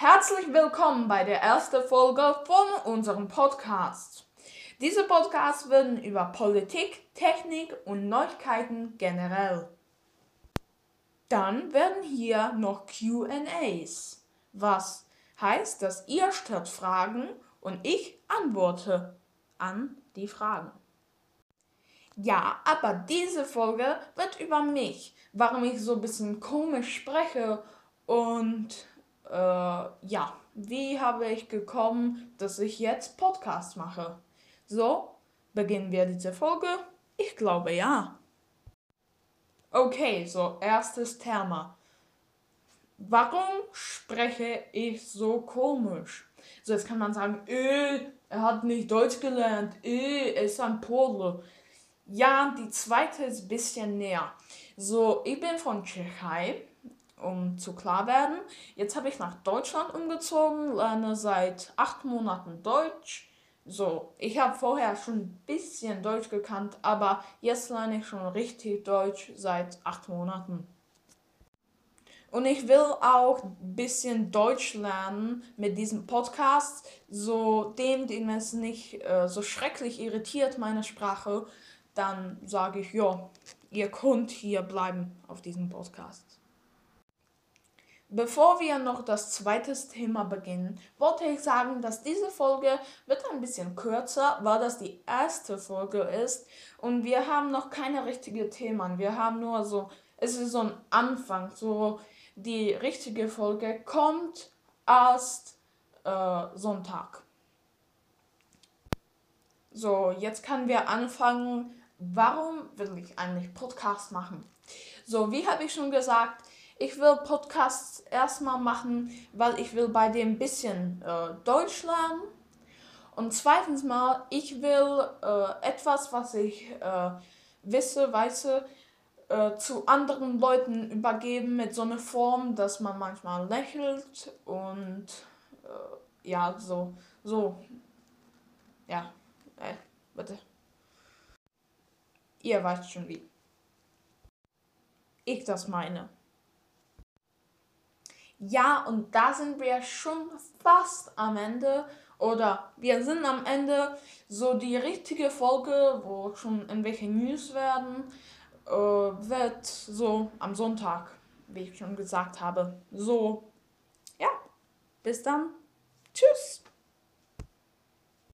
Herzlich willkommen bei der ersten Folge von unserem Podcast. Diese Podcasts werden über Politik, Technik und Neuigkeiten generell. Dann werden hier noch QAs, was heißt, dass ihr stellt Fragen und ich antworte an die Fragen. Ja, aber diese Folge wird über mich, warum ich so ein bisschen komisch spreche und äh, ja, wie habe ich gekommen, dass ich jetzt Podcast mache? So, beginnen wir diese Folge? Ich glaube ja. Okay, so erstes Thema. Warum spreche ich so komisch? So, jetzt kann man sagen, äh, er hat nicht Deutsch gelernt, äh, er ist ein Pole. Ja, die zweite ist ein bisschen näher. So, ich bin von Tschechei, um zu klar werden. Jetzt habe ich nach Deutschland umgezogen, lerne seit acht Monaten Deutsch. So, ich habe vorher schon ein bisschen Deutsch gekannt, aber jetzt lerne ich schon richtig Deutsch seit acht Monaten. Und ich will auch ein bisschen Deutsch lernen mit diesem Podcast, so dem, dem es nicht äh, so schrecklich irritiert, meine Sprache, dann sage ich, ja, ihr könnt hier bleiben auf diesem Podcast. Bevor wir noch das zweite Thema beginnen, wollte ich sagen, dass diese Folge wird ein bisschen kürzer, weil das die erste Folge ist und wir haben noch keine richtigen Themen. Wir haben nur so, es ist so ein Anfang, so die richtige Folge kommt erst äh, Sonntag. So, jetzt können wir anfangen warum will ich eigentlich Podcast machen? So, wie habe ich schon gesagt, ich will Podcasts erstmal machen, weil ich will bei dem bisschen äh, Deutsch lernen. Und zweitens mal, ich will äh, etwas, was ich äh, wisse, weiße, äh, zu anderen Leuten übergeben mit so einer Form, dass man manchmal lächelt und äh, ja, so, so, ja, äh, bitte. Ihr weißt schon wie. Ich das meine. Ja, und da sind wir schon fast am Ende. Oder wir sind am Ende. So die richtige Folge, wo schon irgendwelche News werden, äh, wird so am Sonntag, wie ich schon gesagt habe. So, ja, bis dann. Tschüss.